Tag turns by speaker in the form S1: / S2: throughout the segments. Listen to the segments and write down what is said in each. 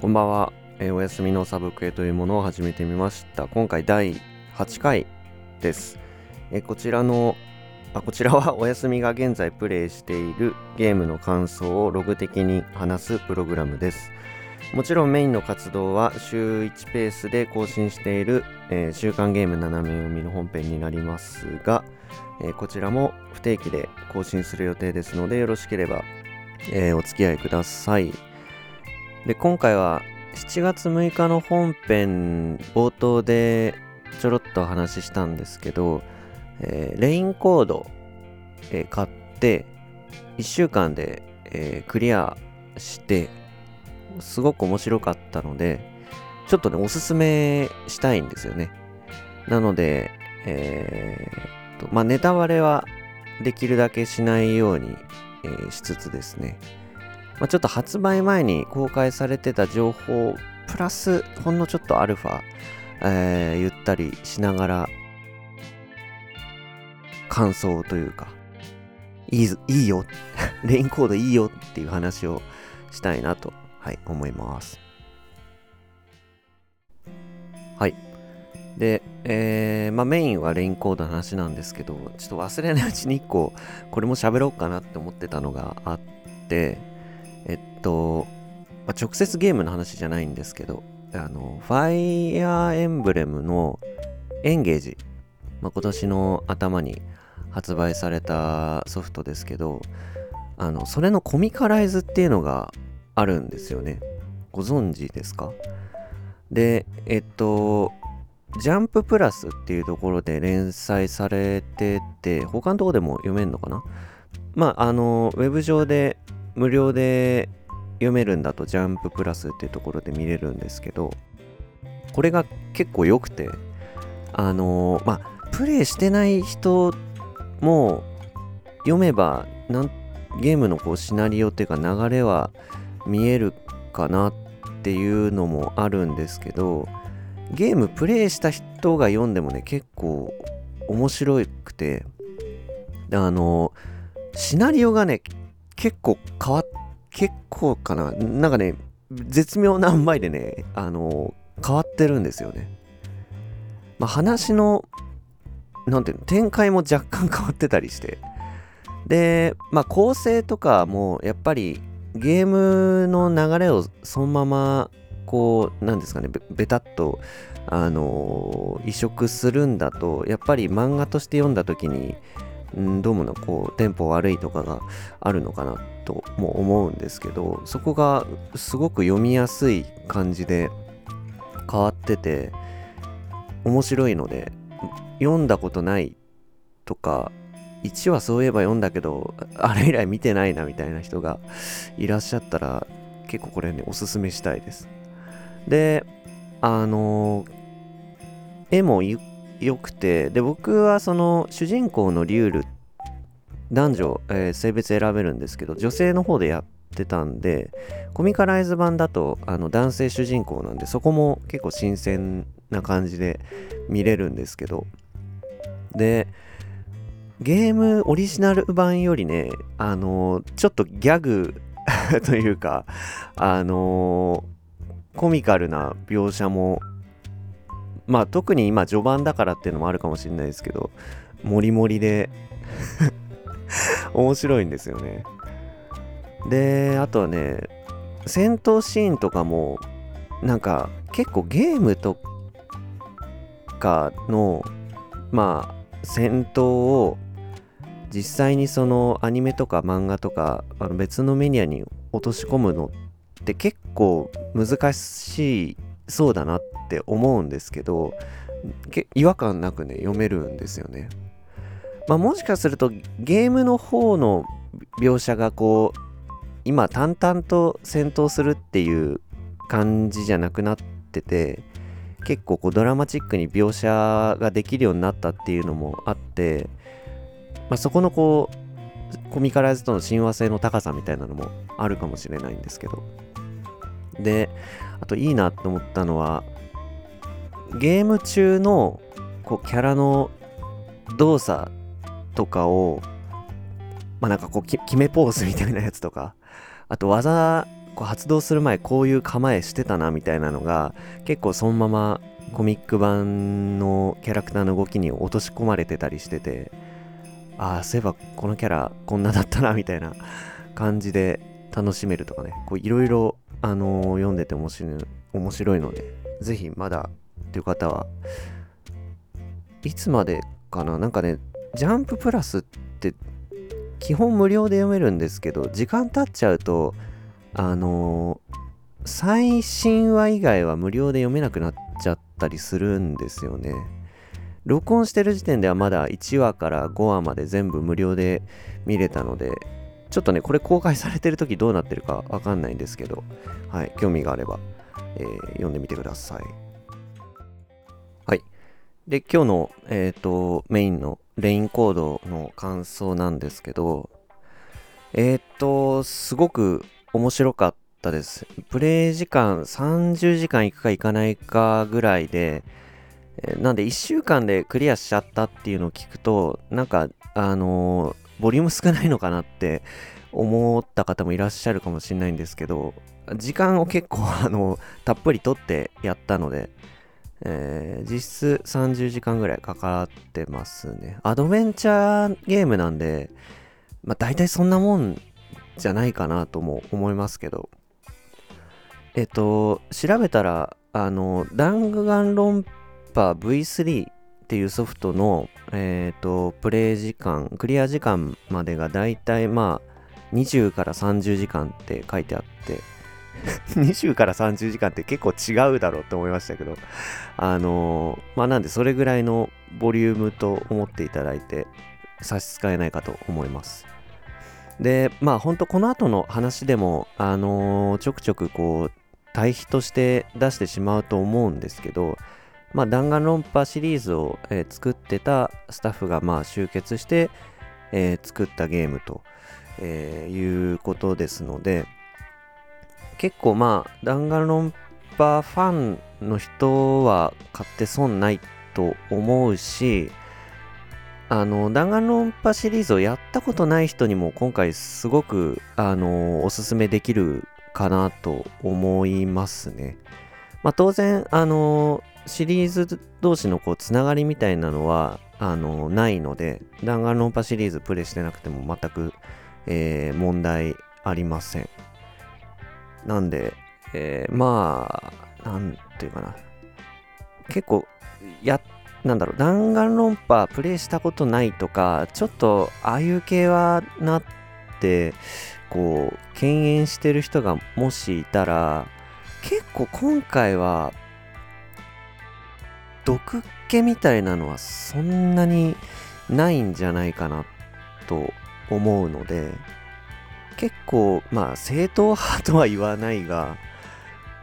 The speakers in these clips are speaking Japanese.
S1: こんばんは、えーお休みのサブクエというものを始めてみました。今回第8回です。えーこちらのあこちらは お休みが現在プレイしているゲームの感想をログ的に話すプログラムです。もちろんメインの活動は週1ペースで更新している、えー週刊ゲーム斜め読みの本編になりますが、えーこちらも不定期で更新する予定ですのでよろしければ、えーお付き合いください。で今回は7月6日の本編冒頭でちょろっとお話ししたんですけど、えーレインコード、えー買って1週間で、えークリアしてすごく面白かったのでちょっとねおすすめしたいんですよね。なのでえーまあネタバレはできるだけしないように、えしつつですね。まあ、ちょっと発売前に公開されてた情報プラスほんのちょっとアルファ、えー言ったりしながら感想というかいいいいよ レインコードいいよっていう話をしたいなと、はい、思います。はい。で、えーまあ、メインはレインコードの話なんですけどちょっと忘れないうちに1個これも喋ろうかなって思ってたのがあってえっと、まあ、直接ゲームの話じゃないんですけど、あの、ファイアーエンブレムのエンゲージ、まあ、今年の頭に発売されたソフトですけど、あの、それのコミカライズっていうのがあるんですよね。ご存知ですか？で、えっと、ジャンププラスっていうところで連載されてて、他のとこでも読めるのかな？まあ、あの、ウェブ上で無料で読めるんだとジャンププラスっていうところで見れるんですけどこれが結構良くてあのーまあプレイしてない人も読めばなんゲームのこうシナリオっていうか流れは見えるかなっていうのもあるんですけどゲームプレイした人が読んでもね結構面白くてあのシナリオがね結構変わっ結構かな？なんかね絶妙な塩梅でねあの変わってるんですよね。まあ話のなんていうの展開も若干変わってたりして。でまあ構成とかもやっぱりゲームの流れをそのままこうなんですかねべベタっとあの移植するんだとやっぱり漫画として読んだ時にんどうもなこうテンポ悪いとかがあるのかなとも思うんですけどそこがすごく読みやすい感じで変わってて面白いので読んだことないとか1話そういえば読んだけどあれ以来見てないなみたいな人がいらっしゃったら結構これねおすすめしたいです。であの絵もゆっ良くてで僕はその主人公のリュール男女、えー性別選べるんですけど女性の方でやってたんでコミカライズ版だとあの男性主人公なんでそこも結構新鮮な感じで見れるんですけどでゲームオリジナル版よりねあのちょっとギャグ というかあのコミカルな描写もまあ特に今序盤だからっていうのもあるかもしれないですけどモリモリで 面白いんですよね。であとはね戦闘シーンとかもなんか結構ゲームとかのまあ戦闘を実際にそのアニメとか漫画とかあの別のメディアに落とし込むのって結構難しいそうだなって思うんですけど違和感なくね読めるんですよね。まあもしかするとゲームの方の描写がこう今淡々と戦闘するっていう感じじゃなくなってて結構こうドラマチックに描写ができるようになったっていうのもあって、まあ、そこのこうコミカライズとの親和性の高さみたいなのもあるかもしれないんですけどであといいなと思ったのはゲーム中のこうキャラの動作とかをまあなんかこう決めポーズみたいなやつとかあと技こう発動する前こういう構えしてたなみたいなのが結構そのままコミック版のキャラクターの動きに落とし込まれてたりしててああそういえばこのキャラこんなだったなみたいな感じで楽しめるとかねいろいろあのー、読んでて面白い面白いのでぜひまだっていう方はいつまでかな？なんかねジャンププラスって基本無料で読めるんですけど時間経っちゃうとあのー、最新話以外は無料で読めなくなっちゃったりするんですよね。録音してる時点ではまだ1話から5話まで全部無料で見れたのでちょっとねこれ公開されてる時どうなってるかわかんないんですけどはい興味があれば、えー、読んでみてくださいはいで今日のえっ、ー、とメインのレインコードの感想なんですけど、えっ、と、すごく面白かったです。プレイ時間30時間いくかいかないかぐらいで、なんで1週間でクリアしちゃったっていうのを聞くと、なんか、あのー、ボリューム少ないのかなって思った方もいらっしゃるかもしれないんですけど、時間を結構、あのたっぷりとってやったので、えー、実質30時間ぐらいかかってますね。アドベンチャーゲームなんで、まあ大体そんなもんじゃないかなとも思いますけど。えっと、調べたら、あの、ダングガンロンパ V3 っていうソフトの、えっと、プレイ時間、クリア時間までが大体まあ、20から30時間って書いてあって、20から30時間って結構違うだろうって思いましたけど、あのー、まあなんでそれぐらいのボリュームと思っていただいて差し支えないかと思います。で、まあほんとこの後の話でも、あのー、ちょくちょくこう、対比として出してしまうと思うんですけど、まあ弾丸論破シリーズを、えー、作ってたスタッフがまあ集結して、えー、作ったゲームと、えいうことですので、結構まあ弾丸論破ファンの人は買って損ないと思うしあの弾丸論破シリーズをやったことない人にも今回すごくあのおすすめできるかなと思いますね。まあ、当然あのシリーズ同士のこうつながりみたいなのはあのないので弾丸論破シリーズプレイしてなくても全く、えー、問題ありません。なんで、えー、まあ、なんていうかな。結構、や、なんだろう、弾丸論破プレイしたことないとか、ちょっと、ああいう系はなって、こう、敬遠してる人がもしいたら、結構今回は、毒気みたいなのはそんなにないんじゃないかなと思うので、結構、まあ、正統派とは言わないが、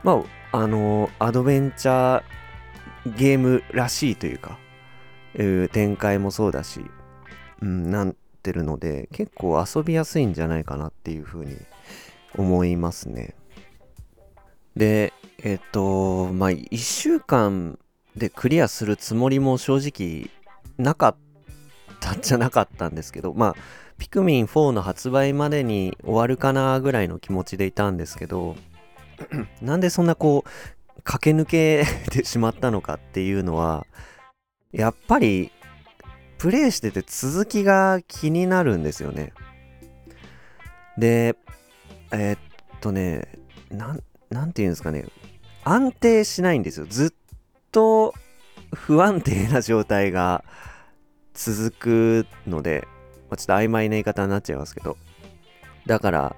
S1: まあ、あの、アドベンチャーゲームらしいというか、いう展開もそうだし、うん、なってるので、結構遊びやすいんじゃないかなっていうふうに思いますね。で、えっと、まあ、1週間でクリアするつもりも正直なかったんじゃなかったんですけど、まあ、ピクミン4の発売までに終わるかなぐらいの気持ちでいたんですけど、なんでそんなこう、駆け抜けてしまったのかっていうのは、やっぱり、プレイしてて続きが気になるんですよね。で、えー、っとね、なん、なんていうんですかね、安定しないんですよ。ずっと不安定な状態が続くので、まあ、ちょっと曖昧な言い方になっちゃいますけど、だから、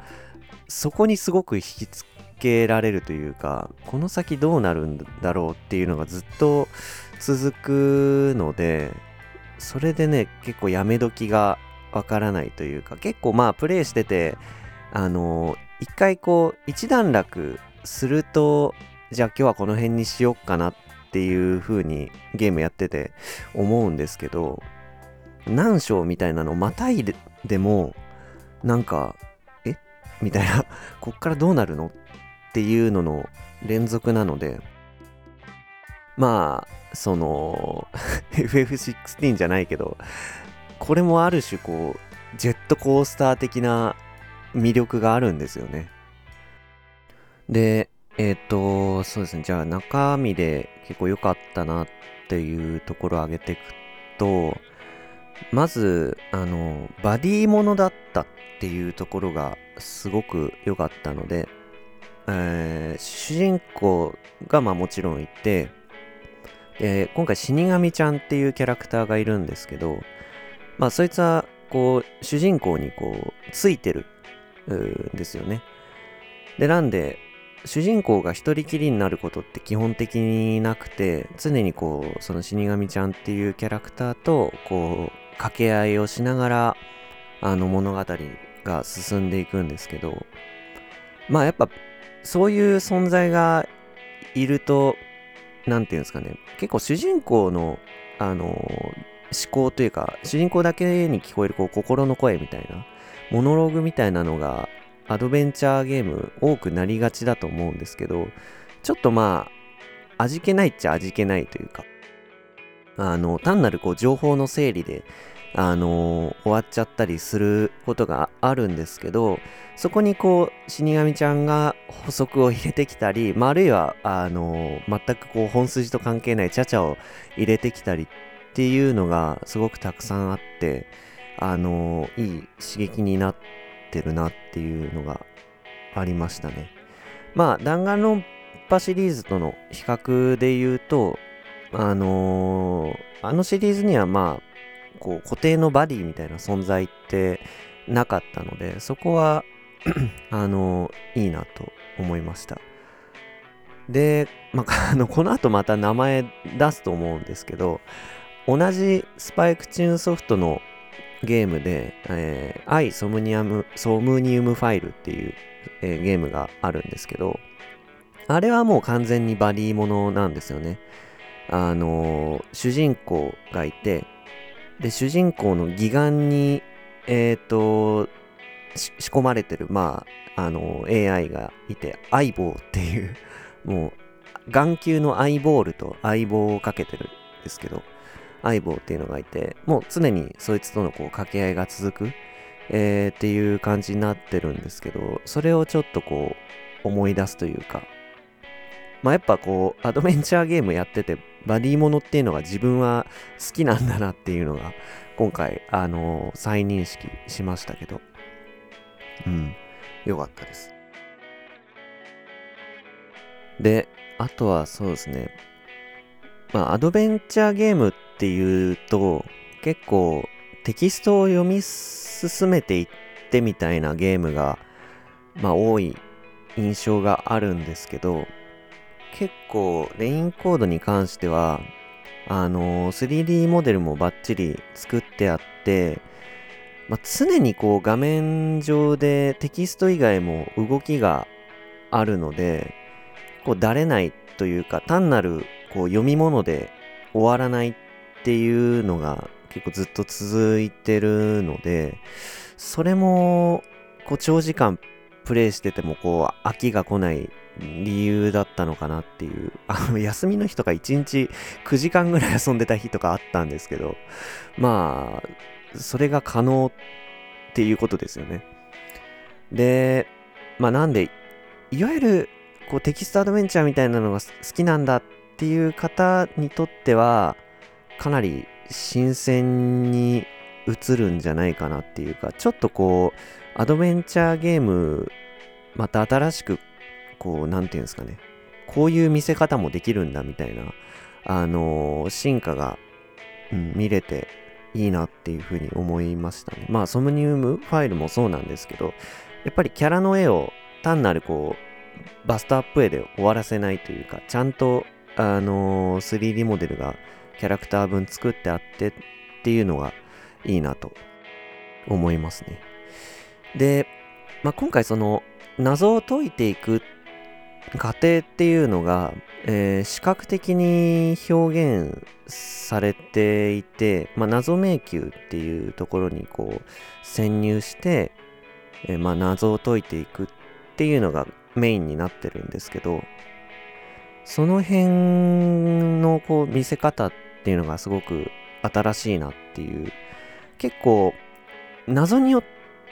S1: そこにすごく引きつけられるというか、この先どうなるんだろうっていうのがずっと続くので、それでね、結構やめ時がわからないというか、結構まあプレイしてて、あの一回こう、一段落すると、じゃあ今日はこの辺にしよっかなっていう風にゲームやってて思うんですけど、何章みたいなのまたいででも、なんか、え？みたいな、こっからどうなるの？っていうのの連続なので、まあ、その、FF16 じゃないけど、これもある種こう、ジェットコースター的な魅力があるんですよね。で、えっ、ー、と、そうですね。じゃあ中身で結構良かったなっていうところを挙げていくと、まず、あの、バディものだったっていうところがすごく良かったので、えー、主人公がまあもちろんいて、で、今回死神ちゃんっていうキャラクターがいるんですけど、まあそいつはこう主人公にこうついてるんですよね。で、なんで主人公が一人きりになることって基本的になくて常にこうその死神ちゃんっていうキャラクターとこう掛け合いをしながらあの物語が進んでいくんですけどまあやっぱそういう存在がいると何て言うんですかね結構主人公のあの思考というか主人公だけに聞こえるこう心の声みたいなモノローグみたいなのがアドベンチャーゲーム多くなりがちだと思うんですけどちょっとまあ味気ないっちゃ味気ないというかあの単なるこう情報の整理であの終わっちゃったりすることがあるんですけどそこにこう死神ちゃんが補足を入れてきたり、まあ、あるいはあの全くこう本筋と関係ないちゃちゃを入れてきたりっていうのがすごくたくさんあってあのいい刺激になっててるなっていうのがありましたね。まあ弾丸論破シリーズとの比較で言うとあのー、あのシリーズにはまあこう固定のバディみたいな存在ってなかったのでそこは あのいいなと思いましたで、まあ、あのこの後また名前出すと思うんですけど同じスパイクチューンソフトのゲームで、えー、アイソムニアム、ソムニウムファイルっていう、えー、ゲームがあるんですけど、あれはもう完全にバディものなんですよね。あのー、主人公がいて、で、主人公の義眼に、えっ、と、仕込まれてる、まあ、あの、AI がいて、相棒っていう、もう、眼球のアイボールと相棒をかけてるんですけど、相棒っていうのがいて、もう常にそいつとのこう掛け合いが続く、えー、っていう感じになってるんですけど、それをちょっとこう、思い出すというか、まあ、やっぱこう、アドベンチャーゲームやってて、バディものっていうのが自分は好きなんだなっていうのが、今回、あのー、再認識しましたけど、うん、よかったです。で、あとはそうですね、まあ、アドベンチャーゲームっていうと、結構テキストを読み進めていってみたいなゲームが、まあ、多い印象があるんですけど、結構レインコードに関してはあの 3D モデルもバッチリ作ってあって、まあ、常にこう画面上でテキスト以外も動きがあるのでこうだれないというか単なるこう読み物で終わらないっていうのが結構ずっと続いてるのでそれもこう長時間プレイしててもこう飽きが来ない理由だったのかなっていう。あの、休みの日とか1日9時間ぐらい遊んでた日とかあったんですけど、まあ、それが可能っていうことですよね。で、まあなんで、いわゆるこうテキストアドベンチャーみたいなのが好きなんだっっていう方にとっては、かなり新鮮に映るんじゃないかなっていうか、ちょっとこう、アドベンチャーゲーム、また新しくこう、なんていうんですかね、こういう見せ方もできるんだみたいな、あのー、進化が、うん、見れていいなっていうふうに思いましたね。まあ、ソムニウムファイルもそうなんですけど、やっぱりキャラの絵を単なるこう、バストアップ絵で終わらせないというか、ちゃんと、あの、3D モデルがキャラクター分作ってあってっていうのがいいなと思いますね。で、まあ、今回その謎を解いていく過程っていうのが、えー、視覚的に表現されていて、まあ、謎迷宮っていうところにこう潜入して、えー、まあ、謎を解いていくっていうのがメインになってるんですけどその辺のこう見せ方っていうのがすごく新しいなっていう。結構謎によっ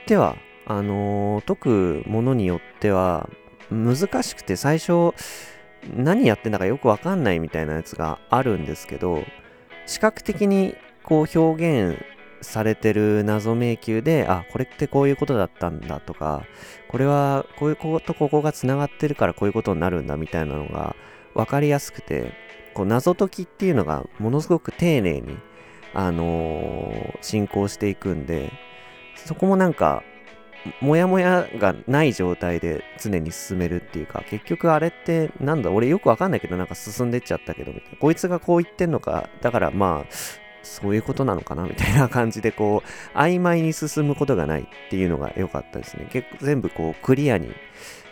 S1: てはあの、解くものによっては難しくて最初何やってんだかよくわかんないみたいなやつがあるんですけど視覚的にこう表現されてる謎迷宮であこれってこういうことだったんだとかこれはこういうことここがつながってるからこういうことになるんだみたいなのが分かりやすくてこう謎解きっていうのがものすごく丁寧にあのー、進行していくんでそこもなんかモヤモヤがない状態で常に進めるっていうか、結局あれってなんだ、俺よくわかんないけどなんか進んでっちゃったけど、みたいな。こいつがこう言ってんのか、だからまあ、そういうことなのかなみたいな感じでこう、曖昧に進むことがないっていうのが良かったですね。結構全部こう、クリアに、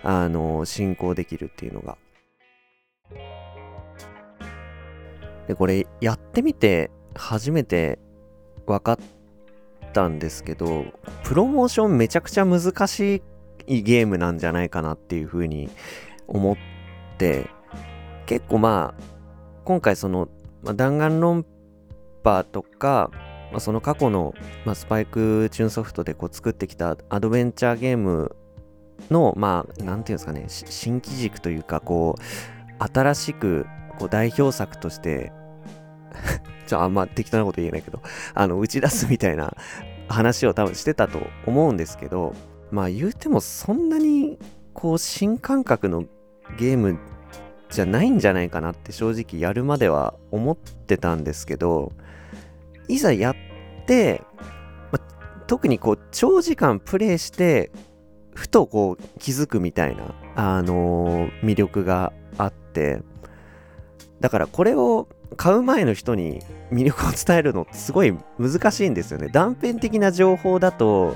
S1: あの、進行できるっていうのが。で、これやってみて初めて分かったんですけど、プロモーションめちゃくちゃ難しいゲームなんじゃないかなっていうふうに思って、結構まあ、今回その、弾丸論破とか、まあ、その過去の、まあ、スパイクチューンソフトでこう作ってきたアドベンチャーゲームの、まあ、なんていうんですかね、新機軸というか、こう、新しくこう代表作として ちょ、あんま適当なこと言えないけど、あの、打ち出すみたいな話を多分してたと思うんですけど、まあ言うてもそんなに、こう、新感覚のゲームじゃないんじゃないかなって正直やるまでは思ってたんですけど、いざやって、ま、特にこう、長時間プレイして、ふとこう気づくみたいな、あのー、魅力があって、だからこれを買う前の人に魅力を伝えるのってすごい難しいんですよね。断片的な情報だと、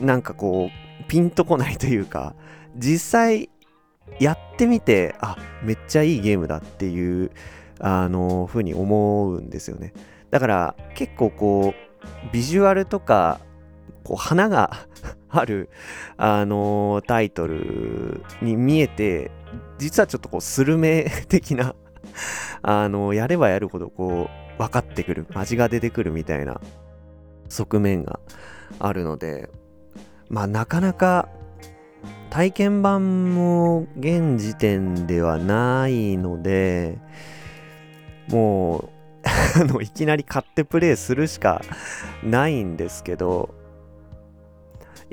S1: なんかこう、ピンとこないというか、実際やってみて、あ、めっちゃいいゲームだっていう、あの、ふうに思うんですよね。だから結構こう、ビジュアルとか、こう、花が ある、あのタイトルに見えて、実はちょっとこう、スルメ的な あの、やればやるほどこう、分かってくる、味が出てくるみたいな側面があるので、まあなかなか体験版も現時点ではないので、もう、いきなり買ってプレイするしかないんですけど、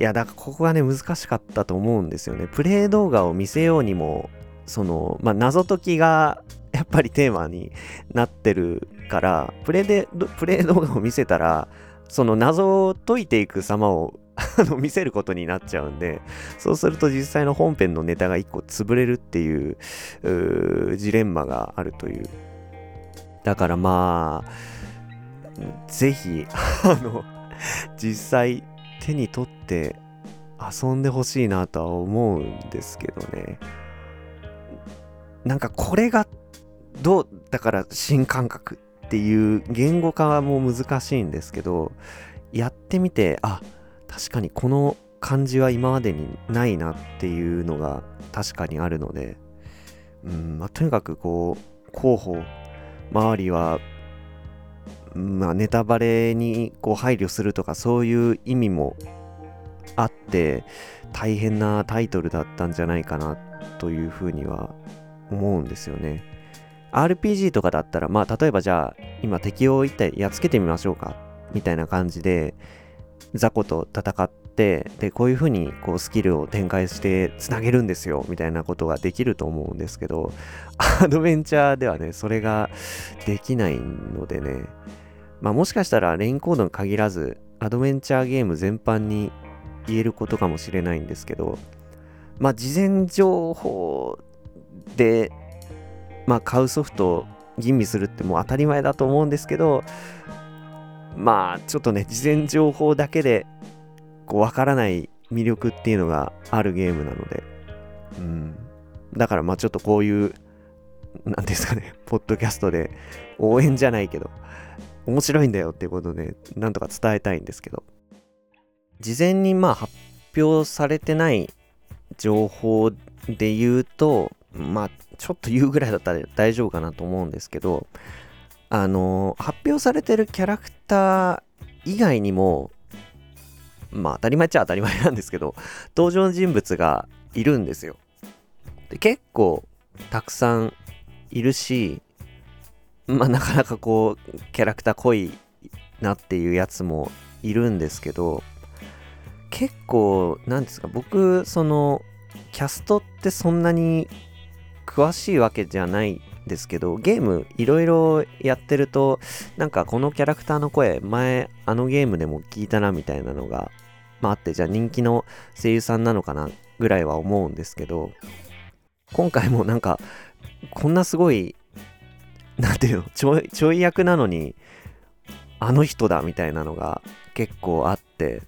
S1: いや、だからここがね、難しかったと思うんですよね。プレイ動画を見せようにも、その、まあ、謎解きがやっぱりテーマになってるから、プレで、プレイ動画を見せたら、その謎を解いていく様を 見せることになっちゃうんで、そうすると実際の本編のネタが一個潰れるっていうジレンマがあるという。だからまあ、ぜひ、あの、実際手に取って遊んでほしいなとは思うんですけどね。なんかこれがどうだから新感覚っていう言語化はもう難しいんですけどやってみてあ確かにこの感じは今までにないなっていうのが確かにあるので、うんまあ、とにかくこう広報周りは、まあ、ネタバレにこう配慮するとかそういう意味もあって大変なタイトルだったんじゃないかなというふうには思うんですよね。RPG とかだったら、まあ、例えばじゃあ、今敵を一体やっつけてみましょうか、みたいな感じで、雑魚と戦って、で、こういう風にこうスキルを展開してつなげるんですよ、みたいなことができると思うんですけど、アドベンチャーではね、それができないのでね、まあもしかしたらレインコードに限らず、アドベンチャーゲーム全般に言えることかもしれないんですけど、まあ事前情報でまあ、買うソフトを吟味するってもう当たり前だと思うんですけど、まあ、ちょっとね、事前情報だけで、こう、わからない魅力っていうのがあるゲームなので、うん。だから、まあ、ちょっとこういう、なんですかね、ポッドキャストで応援じゃないけど、面白いんだよっていうことで、なんとか伝えたいんですけど、事前にまあ発表されてない情報で言うと、まあ、ちょっと言うぐらいだったら大丈夫かなと思うんですけど、あの発表されてるキャラクター以外にも、まあ当たり前っちゃ当たり前なんですけど、登場人物がいるんですよ。で結構たくさんいるし、まあなかなかこうキャラクター濃いなっていうやつもいるんですけど、結構、なんですか、僕、その、キャストってそんなに詳しいわけじゃないですけど、ゲームいろいろやってると、なんかこのキャラクターの声、前あのゲームでも聞いたなみたいなのが、まああって、じゃあ人気の声優さんなのかなぐらいは思うんですけど、今回もなんか、こんなすごい、なんていうの、ちょい、ちょい役なのに、あの人だみたいなのが結構あって、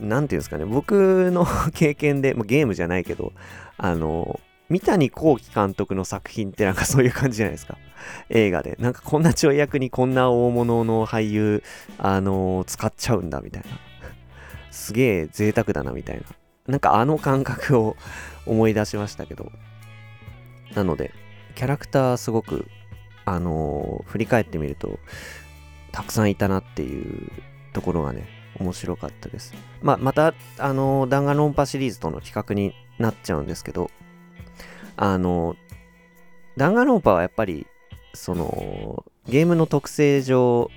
S1: なんていうんですかね、僕の 経験で、ま、ゲームじゃないけど、あの、三谷幸喜監督の作品ってなんか そういう感じじゃないですか？映画で。なんかこんなちょい役にこんな大物の俳優、あの、使っちゃうんだみたいな。すげえ贅沢だなみたいな。なんかあの感覚を思い出しましたけど。なので、キャラクターすごく、あのー、振り返ってみると、たくさんいたなっていうところがね、面白かったです。ま、また、あのー、弾丸論破シリーズとの比較になっちゃうんですけど、あの、弾丸論破はやっぱり、その、ゲームの特性上、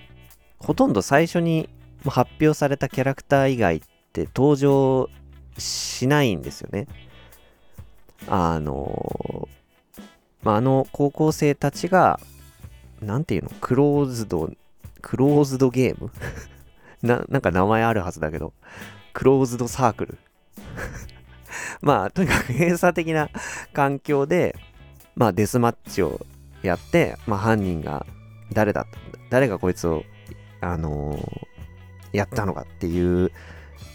S1: ほとんど最初に発表されたキャラクター以外って登場しないんですよね。あの、まあ、あの高校生たちが、なんていうの？クローズド、クローズドゲーム？な、なんか名前あるはずだけど、クローズドサークル？まあ、とにかく閉鎖的な環境で、まあ、デスマッチをやって、まあ、犯人が誰だった、誰がこいつを、あのー、やったのかっていう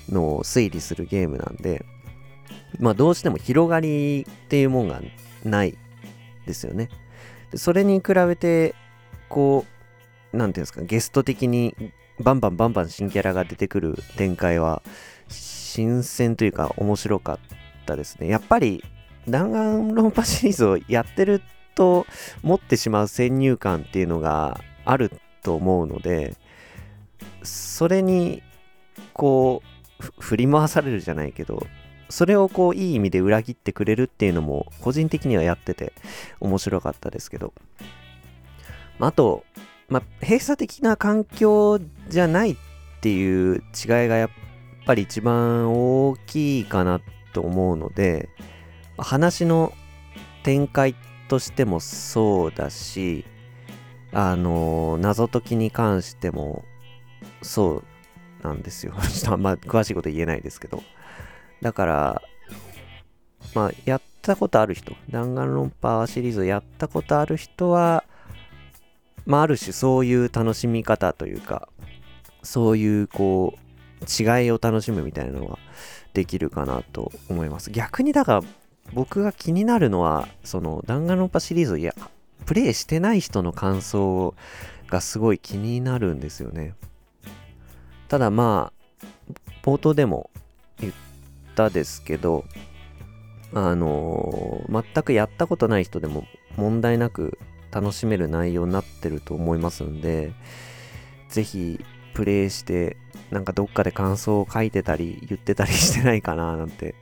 S1: のを推理するゲームなんで、まあ、どうしても広がりっていうもんがないですよね。でそれに比べて、こう、なんていうんですか、ゲスト的にバンバンバンバン新キャラが出てくる展開は、新鮮というか面白かったですね。やっぱり弾丸論破シリーズをやってると持ってしまう先入観っていうのがあると思うので、それにこう振り回されるじゃないけど、それをこういい意味で裏切ってくれるっていうのも個人的にはやってて面白かったですけど、あと、まあ、閉鎖的な環境じゃないっていう違いがやっぱり一番大きいかなと思うので話の展開としてもそうだしあの謎解きに関してもそうなんですよ。ちょっとあんま詳しいこと言えないですけど。だからまあやったことある人弾丸論破シリーズをやったことある人はまあある種そういう楽しみ方というかそういうこう違いを楽しむみたいなのはできるかなと思います。逆にだから僕が気になるのはその弾丸論破シリーズいやプレイしてない人の感想がすごい気になるんですよね。ただまあ冒頭でも言ったですけどあのー、全くやったことない人でも問題なく楽しめる内容になってると思いますんでぜひプレイしてなんかどっかで感想を書いてたり言ってたりしてないかななんて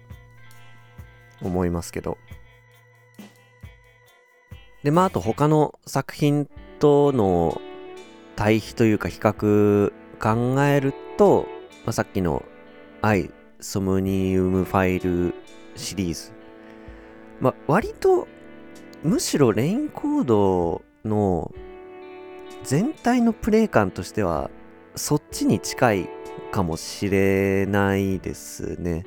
S1: 思いますけど。で、まああと他の作品との対比というか比較考えると、まあ、さっきのアイ・ソムニウムファイルシリーズ。まあ割とむしろレインコードの全体のプレイ感としてはそっちに近いかもしれないですね。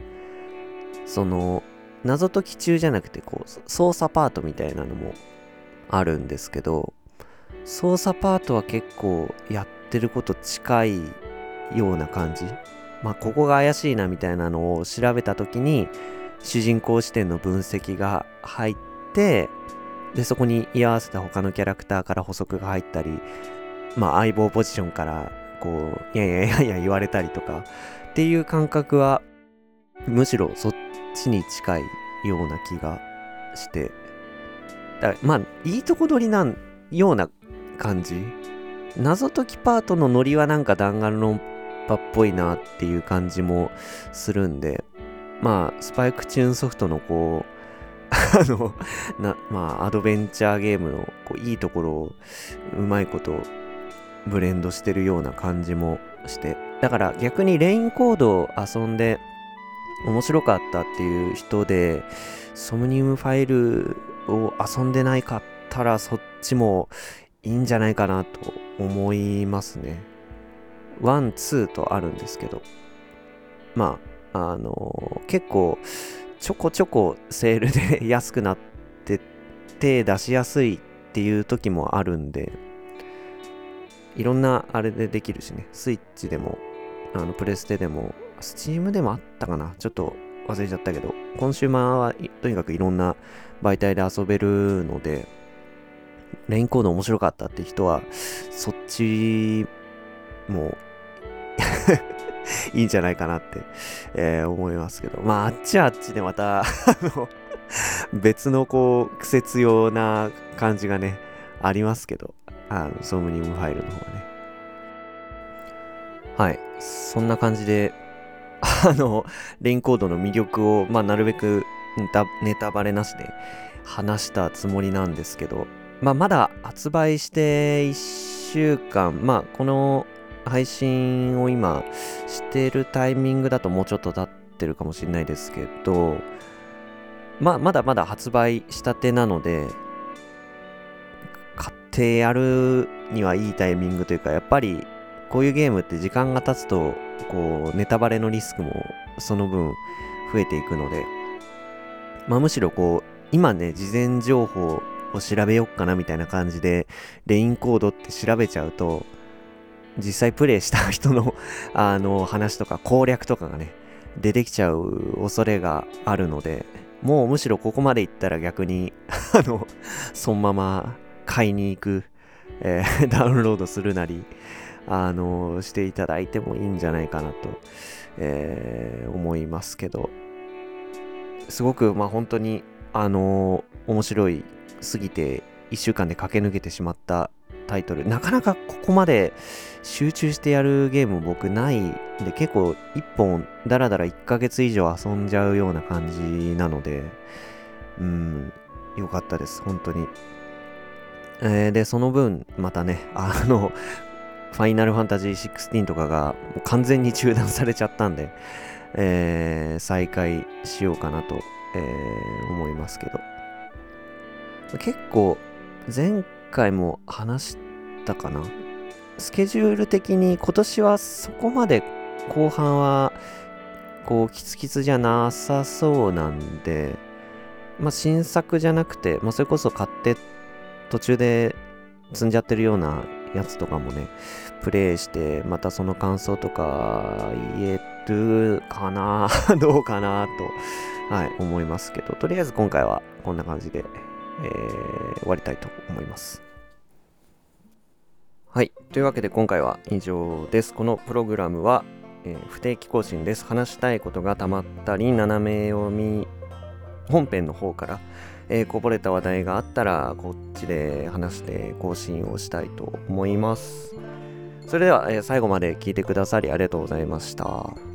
S1: その、謎解き中じゃなくて、こう、操作パートみたいなのもあるんですけど、操作パートは結構やってること近いような感じ。まあ、ここが怪しいなみたいなのを調べた時に、主人公視点の分析が入って、で、そこに居合わせた他のキャラクターから補足が入ったり、まあ、相棒ポジションからこう、いやいやいやいや言われたりとかっていう感覚は、むしろそっちに近いような気がして、だまあ、いいとこ取りなんような感じ。謎解きパートのノリはなんか弾丸論破っぽいなっていう感じもするんで、まあ、スパイクチューンソフトのこう、あの、な、まあ、アドベンチャーゲームのこういいところをうまいことブレンドしてるような感じもして、だから逆にレインコードを遊んで面白かったっていう人で、ソムニウムファイルを遊んでないかったらそっちもいいんじゃないかなと思いますね。 one、two とあるんですけど、まあ、あのー、結構、ちょこちょこセールで安くなって手出しやすいっていう時もあるんで、いろんなあれでできるしね、スイッチでも、あの、プレステでも、 Steam でもあったかな。ちょっと忘れちゃったけど、コンシューマーはとにかくいろんな媒体で遊べるので、レインコード面白かったって人は、そっちも いいんじゃないかなって、えー、思いますけど。まあ、あっちはあっちでまた あの、別のこう、苦節用な感じがね、ありますけど、あの、ソムニウムファイルの方はね。はい。そんな感じで、あの、レインコードの魅力を、まあ、なるべくネタネタバレなしで話したつもりなんですけど、まあ、まだ発売して1週間、まあ、この配信を今してるタイミングだともうちょっと経ってるかもしれないですけど、ま、まだまだ発売したてなので、買ってやるにはいいタイミングというか、やっぱりこういうゲームって時間が経つと、こう、ネタバレのリスクもその分増えていくので、まあむしろこう、今ね、事前情報を調べよっかなみたいな感じで、レインコードって調べちゃうと、実際プレイした人の あの、話とか攻略とかがね、出てきちゃう恐れがあるので、もうむしろここまで行ったら逆に あの、そのまま買いに行く、えー、ダウンロードするなり、あの、していただいてもいいんじゃないかなと、えー、思いますけど、すごく、まあ本当に、あの、面白いすぎて、1週間で駆け抜けてしまったタイトル。なかなかここまで集中してやるゲーム僕ないんで、結構1本ダラダラ1ヶ月以上遊んじゃうような感じなので、うん、よかったです、本当に。えー、で、その分、またね、あの、ファイナルファンタジー16とかが完全に中断されちゃったんで、えー、再開しようかなと、えー、思いますけど。結構、前回も話したかな？スケジュール的に今年はそこまで後半はこうキツキツじゃなさそうなんで、まあ新作じゃなくて、まあそれこそ買って途中で積んじゃってるようなやつとかもね、プレイして、またその感想とか言えるかな？どうかな？と、はい、思いますけど、とりあえず今回はこんな感じで、えー、終わりたいと思います。はい。というわけで今回は以上です。このプログラムは、えー、不定期更新です。話したいことがたまったり、斜め読み、本編の方から、えー、こぼれた話題があったら、こっちで話して更新をしたいと思います。それでは、えー、最後まで聞いてくださりありがとうございました。